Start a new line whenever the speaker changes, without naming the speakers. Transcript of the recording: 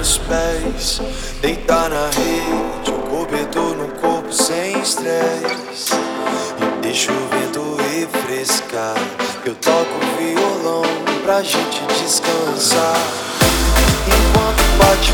os pés, deitar na rede, o cobertor no corpo sem estresse. E deixa o vento refrescar. Eu toco violão pra gente descansar. Enquanto bate